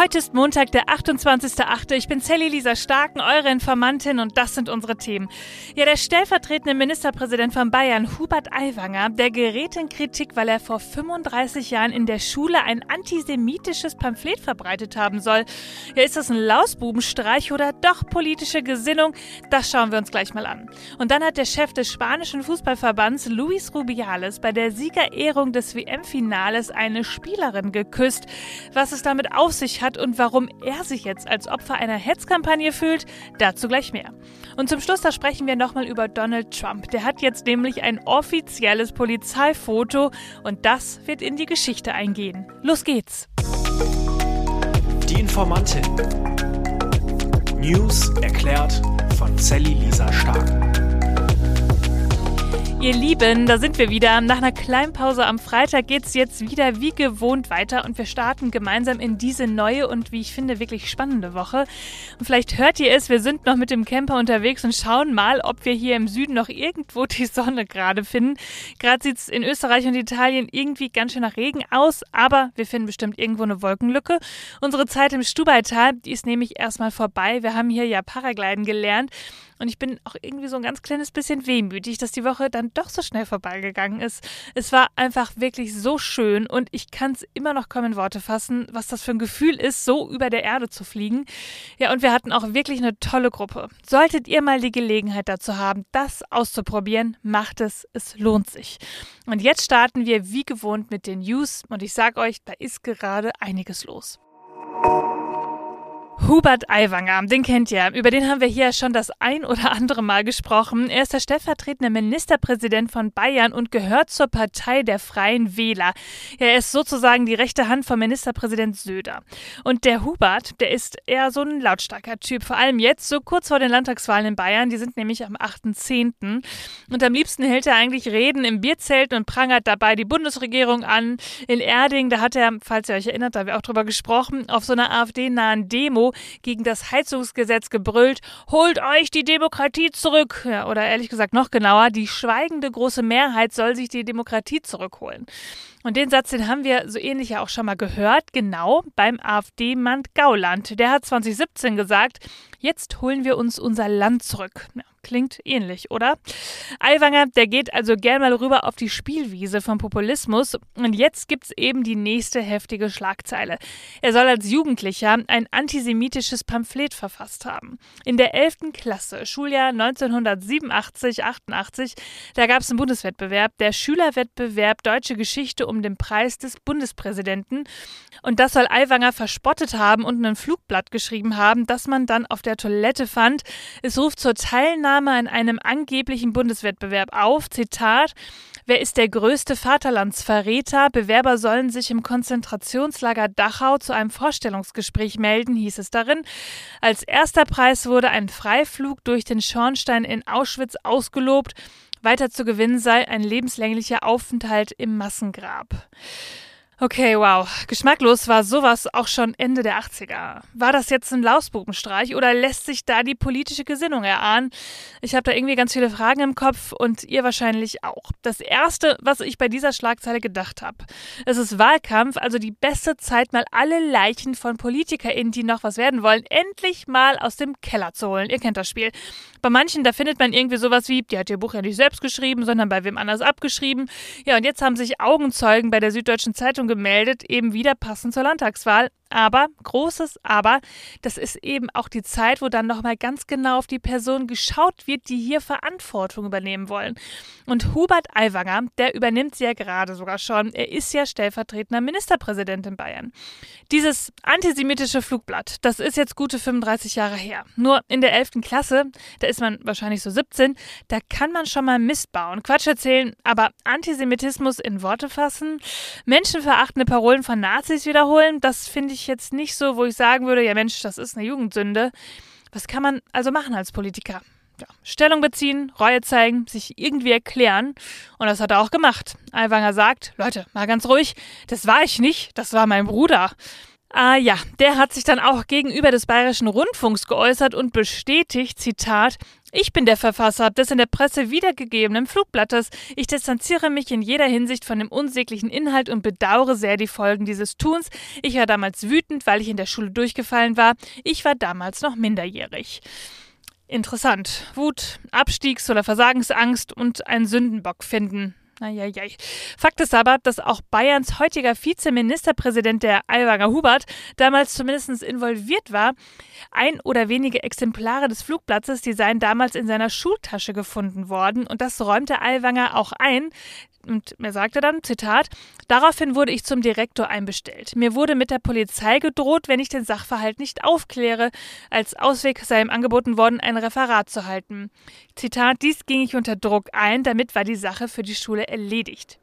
Heute ist Montag, der 28.8. Ich bin Sally Lisa Starken, eure Informantin und das sind unsere Themen. Ja, der stellvertretende Ministerpräsident von Bayern, Hubert Aiwanger, der gerät in Kritik, weil er vor 35 Jahren in der Schule ein antisemitisches Pamphlet verbreitet haben soll. Ja, ist das ein Lausbubenstreich oder doch politische Gesinnung? Das schauen wir uns gleich mal an. Und dann hat der Chef des spanischen Fußballverbands, Luis Rubiales, bei der Siegerehrung des WM-Finales eine Spielerin geküsst. Was es damit auf sich hat und warum er sich jetzt als Opfer einer Hetzkampagne fühlt, dazu gleich mehr. Und zum Schluss, da sprechen wir nochmal über Donald Trump. Der hat jetzt nämlich ein offizielles Polizeifoto und das wird in die Geschichte eingehen. Los geht's! Die Informantin. News erklärt von Sally Lisa Stark. Ihr Lieben, da sind wir wieder. Nach einer kleinen Pause am Freitag geht es jetzt wieder wie gewohnt weiter und wir starten gemeinsam in diese neue und wie ich finde wirklich spannende Woche. Und vielleicht hört ihr es, wir sind noch mit dem Camper unterwegs und schauen mal, ob wir hier im Süden noch irgendwo die Sonne gerade finden. Gerade sieht es in Österreich und Italien irgendwie ganz schön nach Regen aus, aber wir finden bestimmt irgendwo eine Wolkenlücke. Unsere Zeit im Stubaital, die ist nämlich erstmal vorbei. Wir haben hier ja Paragliden gelernt und ich bin auch irgendwie so ein ganz kleines bisschen wehmütig, dass die Woche dann doch so schnell vorbeigegangen ist. Es war einfach wirklich so schön und ich kann es immer noch kaum in Worte fassen, was das für ein Gefühl ist, so über der Erde zu fliegen. Ja, und wir hatten auch wirklich eine tolle Gruppe. Solltet ihr mal die Gelegenheit dazu haben, das auszuprobieren, macht es. Es lohnt sich. Und jetzt starten wir wie gewohnt mit den News und ich sag euch, da ist gerade einiges los. Hubert Aiwanger, den kennt ihr. Über den haben wir hier schon das ein oder andere Mal gesprochen. Er ist der stellvertretende Ministerpräsident von Bayern und gehört zur Partei der Freien Wähler. Er ist sozusagen die rechte Hand von Ministerpräsident Söder. Und der Hubert, der ist eher so ein lautstarker Typ. Vor allem jetzt, so kurz vor den Landtagswahlen in Bayern. Die sind nämlich am 8.10. Und am liebsten hält er eigentlich Reden im Bierzelt und prangert dabei die Bundesregierung an. In Erding, da hat er, falls ihr euch erinnert, da haben wir auch drüber gesprochen, auf so einer AfD-nahen Demo gegen das Heizungsgesetz gebrüllt, holt euch die Demokratie zurück. Ja, oder ehrlich gesagt noch genauer, die schweigende große Mehrheit soll sich die Demokratie zurückholen. Und den Satz, den haben wir so ähnlich ja auch schon mal gehört, genau beim AfD-Mann Gauland. Der hat 2017 gesagt, jetzt holen wir uns unser Land zurück. Ja, Klingt ähnlich, oder? Aiwanger, der geht also gern mal rüber auf die Spielwiese vom Populismus. Und jetzt gibt's eben die nächste heftige Schlagzeile. Er soll als Jugendlicher ein antisemitisches Pamphlet verfasst haben. In der 11. Klasse, Schuljahr 1987, 88, da gab's einen Bundeswettbewerb, der Schülerwettbewerb Deutsche Geschichte um den Preis des Bundespräsidenten. Und das soll Aiwanger verspottet haben und ein Flugblatt geschrieben haben, das man dann auf der Toilette fand. Es ruft zur Teilnahme Teilnahme an einem angeblichen Bundeswettbewerb auf. Zitat. Wer ist der größte Vaterlandsverräter? Bewerber sollen sich im Konzentrationslager Dachau zu einem Vorstellungsgespräch melden, hieß es darin. Als erster Preis wurde ein Freiflug durch den Schornstein in Auschwitz ausgelobt. Weiter zu gewinnen sei ein lebenslänglicher Aufenthalt im Massengrab. Okay, wow. Geschmacklos war sowas auch schon Ende der 80er. War das jetzt ein Lausbubenstreich oder lässt sich da die politische Gesinnung erahnen? Ich habe da irgendwie ganz viele Fragen im Kopf und ihr wahrscheinlich auch. Das erste, was ich bei dieser Schlagzeile gedacht habe. Es ist Wahlkampf, also die beste Zeit, mal alle Leichen von PolitikerInnen, die noch was werden wollen, endlich mal aus dem Keller zu holen. Ihr kennt das Spiel. Bei manchen, da findet man irgendwie sowas wie, die hat ihr Buch ja nicht selbst geschrieben, sondern bei wem anders abgeschrieben. Ja, und jetzt haben sich Augenzeugen bei der Süddeutschen Zeitung gemeldet, eben wieder passend zur Landtagswahl. Aber, großes Aber, das ist eben auch die Zeit, wo dann nochmal ganz genau auf die Person geschaut wird, die hier Verantwortung übernehmen wollen. Und Hubert Aiwanger, der übernimmt sie ja gerade sogar schon. Er ist ja stellvertretender Ministerpräsident in Bayern. Dieses antisemitische Flugblatt, das ist jetzt gute 35 Jahre her. Nur in der 11. Klasse, da ist man wahrscheinlich so 17, da kann man schon mal Mist bauen, Quatsch erzählen, aber Antisemitismus in Worte fassen, menschenverachtende Parolen von Nazis wiederholen, das finde ich ich jetzt nicht so, wo ich sagen würde, ja Mensch, das ist eine Jugendsünde. Was kann man also machen als Politiker? Ja, Stellung beziehen, Reue zeigen, sich irgendwie erklären. Und das hat er auch gemacht. Aiwanger sagt, Leute, mal ganz ruhig, das war ich nicht, das war mein Bruder. Ah ja, der hat sich dann auch gegenüber des Bayerischen Rundfunks geäußert und bestätigt, Zitat, ich bin der Verfasser des in der Presse wiedergegebenen Flugblattes. Ich distanziere mich in jeder Hinsicht von dem unsäglichen Inhalt und bedauere sehr die Folgen dieses Tuns. Ich war damals wütend, weil ich in der Schule durchgefallen war. Ich war damals noch minderjährig. Interessant. Wut, Abstiegs- oder Versagensangst und ein Sündenbock finden. Eieiei. Fakt ist aber, dass auch Bayerns heutiger Vizeministerpräsident, der Aiwanger Hubert, damals zumindest involviert war. Ein oder wenige Exemplare des Flugblattes, die seien damals in seiner Schultasche gefunden worden und das räumte Aiwanger auch ein. Und er sagte dann, Zitat, daraufhin wurde ich zum Direktor einbestellt. Mir wurde mit der Polizei gedroht, wenn ich den Sachverhalt nicht aufkläre. Als Ausweg sei ihm angeboten worden, ein Referat zu halten. Zitat, dies ging ich unter Druck ein, damit war die Sache für die Schule erledigt.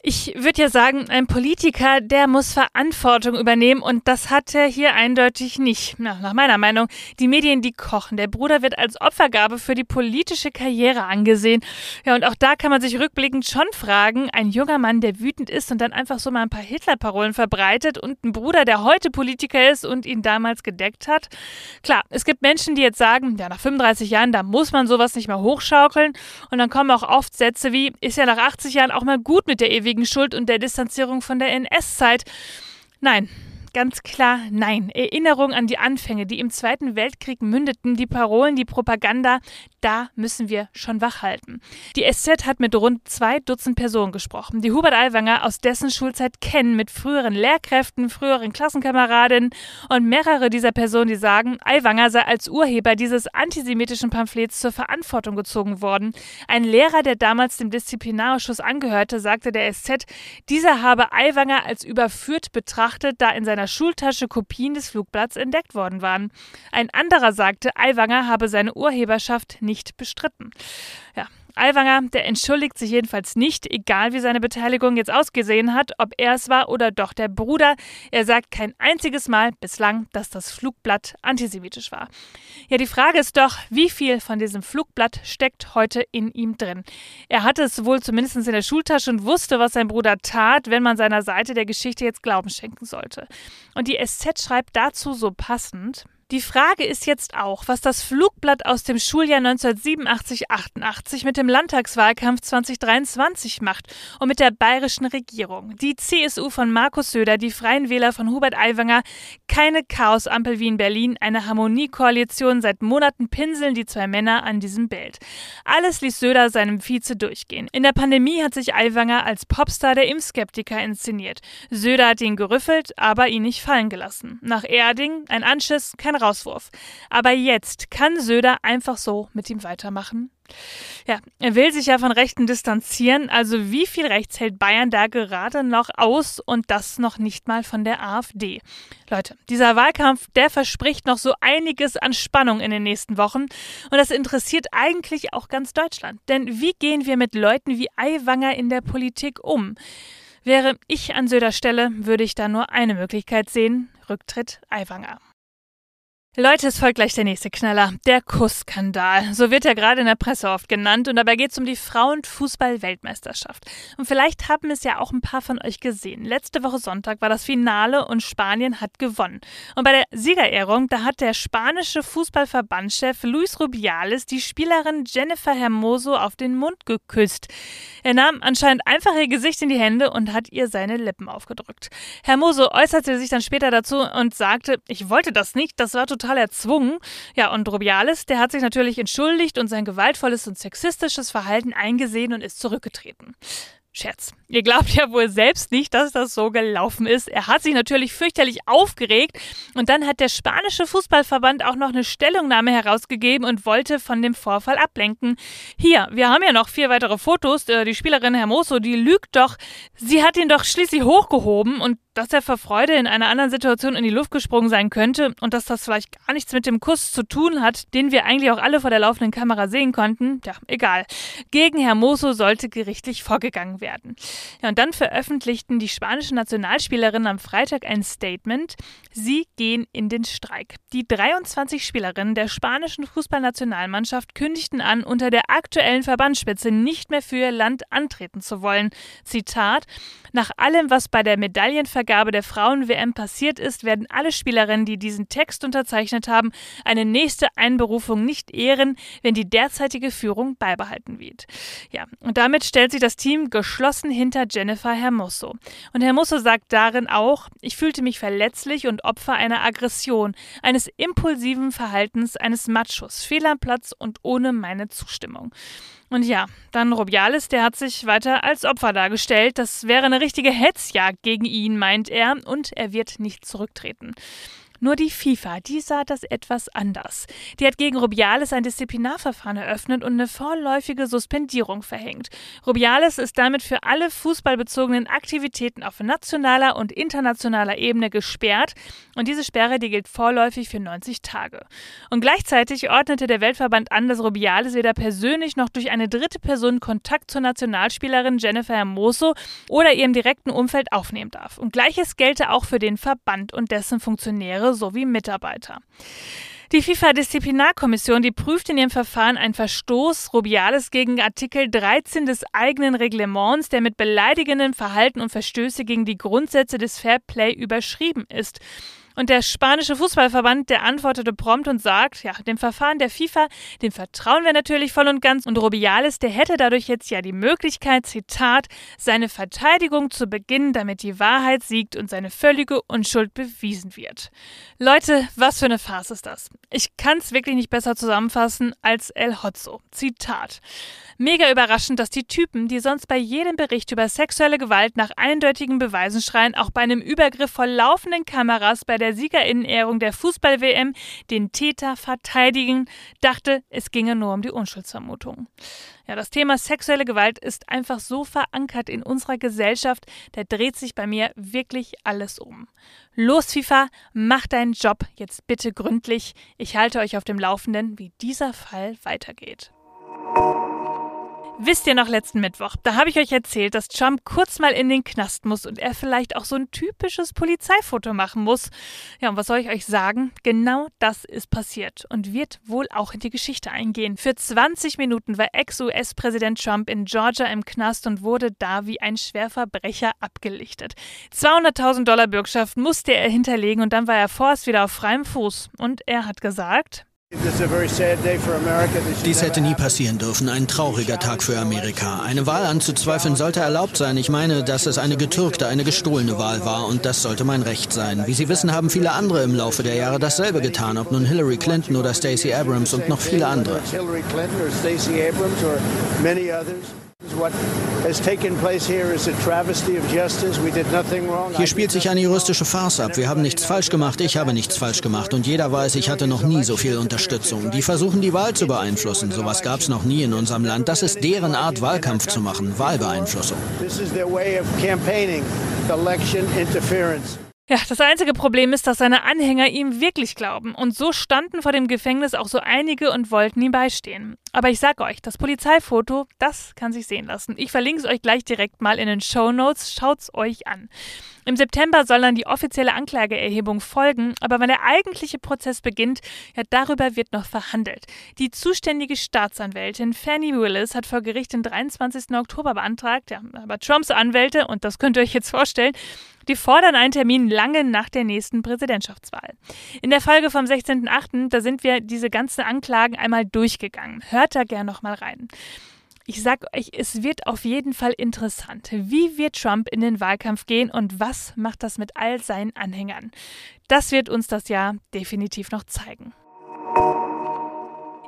Ich würde ja sagen, ein Politiker, der muss Verantwortung übernehmen und das hat er hier eindeutig nicht. Na, nach meiner Meinung. Die Medien, die kochen. Der Bruder wird als Opfergabe für die politische Karriere angesehen. Ja, und auch da kann man sich rückblickend schon fragen, ein junger Mann, der wütend ist und dann einfach so mal ein paar Hitler-Parolen verbreitet und ein Bruder, der heute Politiker ist und ihn damals gedeckt hat. Klar, es gibt Menschen, die jetzt sagen, ja, nach 35 Jahren, da muss man sowas nicht mehr hochschaukeln. Und dann kommen auch oft Sätze wie, ist ja nach 80 Jahren auch mal gut mit der ewigen wegen Schuld und der Distanzierung von der NS-Zeit. Nein, ganz klar nein. Erinnerung an die Anfänge, die im Zweiten Weltkrieg mündeten, die Parolen, die Propaganda, da müssen wir schon wachhalten. Die SZ hat mit rund zwei Dutzend Personen gesprochen, die Hubert Aiwanger aus dessen Schulzeit kennen, mit früheren Lehrkräften, früheren Klassenkameradinnen und mehrere dieser Personen, die sagen, Aiwanger sei als Urheber dieses antisemitischen Pamphlets zur Verantwortung gezogen worden. Ein Lehrer, der damals dem Disziplinarausschuss angehörte, sagte der SZ, dieser habe Aiwanger als überführt betrachtet, da in seiner Schultasche Kopien des Flugblatts entdeckt worden waren. Ein anderer sagte, Aiwanger habe seine Urheberschaft nicht bestritten. Ja, Aiwanger, der entschuldigt sich jedenfalls nicht, egal wie seine Beteiligung jetzt ausgesehen hat, ob er es war oder doch der Bruder. Er sagt kein einziges Mal bislang, dass das Flugblatt antisemitisch war. Ja, die Frage ist doch, wie viel von diesem Flugblatt steckt heute in ihm drin? Er hatte es wohl zumindest in der Schultasche und wusste, was sein Bruder tat, wenn man seiner Seite der Geschichte jetzt Glauben schenken sollte. Und die SZ schreibt dazu so passend, die Frage ist jetzt auch, was das Flugblatt aus dem Schuljahr 1987-88 mit dem Landtagswahlkampf 2023 macht und mit der bayerischen Regierung. Die CSU von Markus Söder, die Freien Wähler von Hubert Aiwanger, keine Chaosampel wie in Berlin, eine Harmoniekoalition. Seit Monaten pinseln die zwei Männer an diesem Bild. Alles ließ Söder seinem Vize durchgehen. In der Pandemie hat sich Aiwanger als Popstar der Impfskeptiker inszeniert. Söder hat ihn gerüffelt, aber ihn nicht fallen gelassen. Nach Erding ein Anschiss, kein Rauswurf. Aber jetzt kann Söder einfach so mit ihm weitermachen. Ja, er will sich ja von Rechten distanzieren. Also wie viel Rechts hält Bayern da gerade noch aus und das noch nicht mal von der AfD? Leute, dieser Wahlkampf, der verspricht noch so einiges an Spannung in den nächsten Wochen und das interessiert eigentlich auch ganz Deutschland. Denn wie gehen wir mit Leuten wie Aiwanger in der Politik um? Wäre ich an Söder Stelle, würde ich da nur eine Möglichkeit sehen: Rücktritt Aiwanger. Leute, es folgt gleich der nächste Knaller. Der Kussskandal. So wird er gerade in der Presse oft genannt. Und dabei geht es um die Frauenfußball-Weltmeisterschaft. Und vielleicht haben es ja auch ein paar von euch gesehen. Letzte Woche Sonntag war das Finale und Spanien hat gewonnen. Und bei der Siegerehrung, da hat der spanische Fußballverbandschef Luis Rubiales die Spielerin Jennifer Hermoso auf den Mund geküsst. Er nahm anscheinend einfach ihr Gesicht in die Hände und hat ihr seine Lippen aufgedrückt. Hermoso äußerte sich dann später dazu und sagte, ich wollte das nicht, das war total total erzwungen. Ja, und Rubiales, der hat sich natürlich entschuldigt und sein gewaltvolles und sexistisches Verhalten eingesehen und ist zurückgetreten. Scherz. Ihr glaubt ja wohl selbst nicht, dass das so gelaufen ist. Er hat sich natürlich fürchterlich aufgeregt und dann hat der spanische Fußballverband auch noch eine Stellungnahme herausgegeben und wollte von dem Vorfall ablenken. Hier, wir haben ja noch vier weitere Fotos. Äh, die Spielerin Hermoso, die lügt doch. Sie hat ihn doch schließlich hochgehoben und dass er vor Freude in einer anderen Situation in die Luft gesprungen sein könnte und dass das vielleicht gar nichts mit dem Kuss zu tun hat, den wir eigentlich auch alle vor der laufenden Kamera sehen konnten, ja, egal. Gegen Hermoso sollte gerichtlich vorgegangen werden. Ja, und dann veröffentlichten die spanischen Nationalspielerinnen am Freitag ein Statement. Sie gehen in den Streik. Die 23 Spielerinnen der spanischen Fußballnationalmannschaft kündigten an, unter der aktuellen Verbandsspitze nicht mehr für ihr Land antreten zu wollen. Zitat: Nach allem, was bei der Medaillenvergabe Vergabe der Frauen-WM passiert ist, werden alle Spielerinnen, die diesen Text unterzeichnet haben, eine nächste Einberufung nicht ehren, wenn die derzeitige Führung beibehalten wird. Ja, und damit stellt sich das Team geschlossen hinter Jennifer Hermoso. Und Hermoso sagt darin auch, ich fühlte mich verletzlich und Opfer einer Aggression, eines impulsiven Verhaltens eines Machos, fehl am Platz und ohne meine Zustimmung. Und ja, dann Rubiales, der hat sich weiter als Opfer dargestellt. Das wäre eine richtige Hetzjagd gegen ihn, meint er, und er wird nicht zurücktreten. Nur die FIFA, die sah das etwas anders. Die hat gegen Rubiales ein Disziplinarverfahren eröffnet und eine vorläufige Suspendierung verhängt. Rubiales ist damit für alle fußballbezogenen Aktivitäten auf nationaler und internationaler Ebene gesperrt und diese Sperre, die gilt vorläufig für 90 Tage. Und gleichzeitig ordnete der Weltverband an, dass Rubiales weder persönlich noch durch eine dritte Person Kontakt zur Nationalspielerin Jennifer Hermoso oder ihrem direkten Umfeld aufnehmen darf. Und gleiches gelte auch für den Verband und dessen Funktionäre sowie Mitarbeiter. Die FIFA-Disziplinarkommission, die prüft in ihrem Verfahren einen Verstoß Rubiales gegen Artikel 13 des eigenen Reglements, der mit beleidigendem Verhalten und Verstöße gegen die Grundsätze des Fair Play überschrieben ist. Und der spanische Fußballverband, der antwortete prompt und sagt, ja, dem Verfahren der FIFA, dem vertrauen wir natürlich voll und ganz. Und Rubiales, der hätte dadurch jetzt ja die Möglichkeit, Zitat, seine Verteidigung zu beginnen, damit die Wahrheit siegt und seine völlige Unschuld bewiesen wird. Leute, was für eine Farce ist das? Ich kann es wirklich nicht besser zusammenfassen als El Hotzo. Zitat. Mega überraschend, dass die Typen, die sonst bei jedem Bericht über sexuelle Gewalt nach eindeutigen Beweisen schreien, auch bei einem Übergriff vor laufenden Kameras bei der Siegerinnenehrung der Fußball-WM den Täter verteidigen, dachte, es ginge nur um die Unschuldsvermutung. Ja, das Thema sexuelle Gewalt ist einfach so verankert in unserer Gesellschaft, da dreht sich bei mir wirklich alles um. Los, FIFA, mach deinen Job jetzt bitte gründlich. Ich halte euch auf dem Laufenden, wie dieser Fall weitergeht. Wisst ihr noch letzten Mittwoch? Da habe ich euch erzählt, dass Trump kurz mal in den Knast muss und er vielleicht auch so ein typisches Polizeifoto machen muss. Ja, und was soll ich euch sagen? Genau das ist passiert und wird wohl auch in die Geschichte eingehen. Für 20 Minuten war Ex-US-Präsident Trump in Georgia im Knast und wurde da wie ein Schwerverbrecher abgelichtet. 200.000 Dollar Bürgschaft musste er hinterlegen und dann war er vorerst wieder auf freiem Fuß. Und er hat gesagt, dies hätte nie passieren dürfen. Ein trauriger Tag für Amerika. Eine Wahl anzuzweifeln sollte erlaubt sein. Ich meine, dass es eine getürkte, eine gestohlene Wahl war und das sollte mein Recht sein. Wie Sie wissen, haben viele andere im Laufe der Jahre dasselbe getan, ob nun Hillary Clinton oder Stacey Abrams und noch viele andere. Hier spielt sich eine juristische Farce ab. Wir haben nichts falsch gemacht, ich habe nichts falsch gemacht und jeder weiß, ich hatte noch nie so viel Unterstützung. Die versuchen, die Wahl zu beeinflussen. Sowas gab es noch nie in unserem Land. Das ist deren Art, Wahlkampf zu machen, Wahlbeeinflussung. This is their way of campaigning, election interference. Ja, das einzige Problem ist, dass seine Anhänger ihm wirklich glauben. Und so standen vor dem Gefängnis auch so einige und wollten ihm beistehen. Aber ich sag euch, das Polizeifoto, das kann sich sehen lassen. Ich verlinke es euch gleich direkt mal in den Show Notes. Schaut's euch an. Im September soll dann die offizielle Anklageerhebung folgen, aber wenn der eigentliche Prozess beginnt, ja, darüber wird noch verhandelt. Die zuständige Staatsanwältin Fannie Willis hat vor Gericht den 23. Oktober beantragt, ja, aber Trumps Anwälte, und das könnt ihr euch jetzt vorstellen, die fordern einen Termin lange nach der nächsten Präsidentschaftswahl. In der Folge vom 16.8., da sind wir diese ganzen Anklagen einmal durchgegangen. Hört da gern nochmal rein. Ich sag euch, es wird auf jeden Fall interessant. Wie wird Trump in den Wahlkampf gehen und was macht das mit all seinen Anhängern? Das wird uns das Jahr definitiv noch zeigen.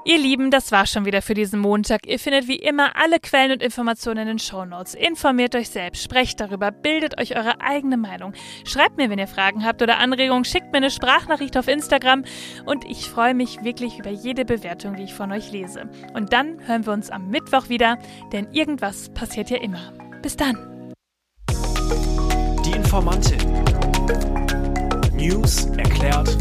Ihr Lieben, das war schon wieder für diesen Montag. Ihr findet wie immer alle Quellen und Informationen in den Shownotes. Informiert euch selbst, sprecht darüber, bildet euch eure eigene Meinung. Schreibt mir, wenn ihr Fragen habt oder Anregungen, schickt mir eine Sprachnachricht auf Instagram und ich freue mich wirklich über jede Bewertung, die ich von euch lese. Und dann hören wir uns am Mittwoch wieder, denn irgendwas passiert ja immer. Bis dann. Die Informantin. News erklärt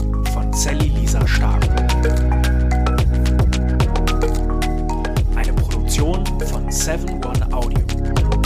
Seven One Audio.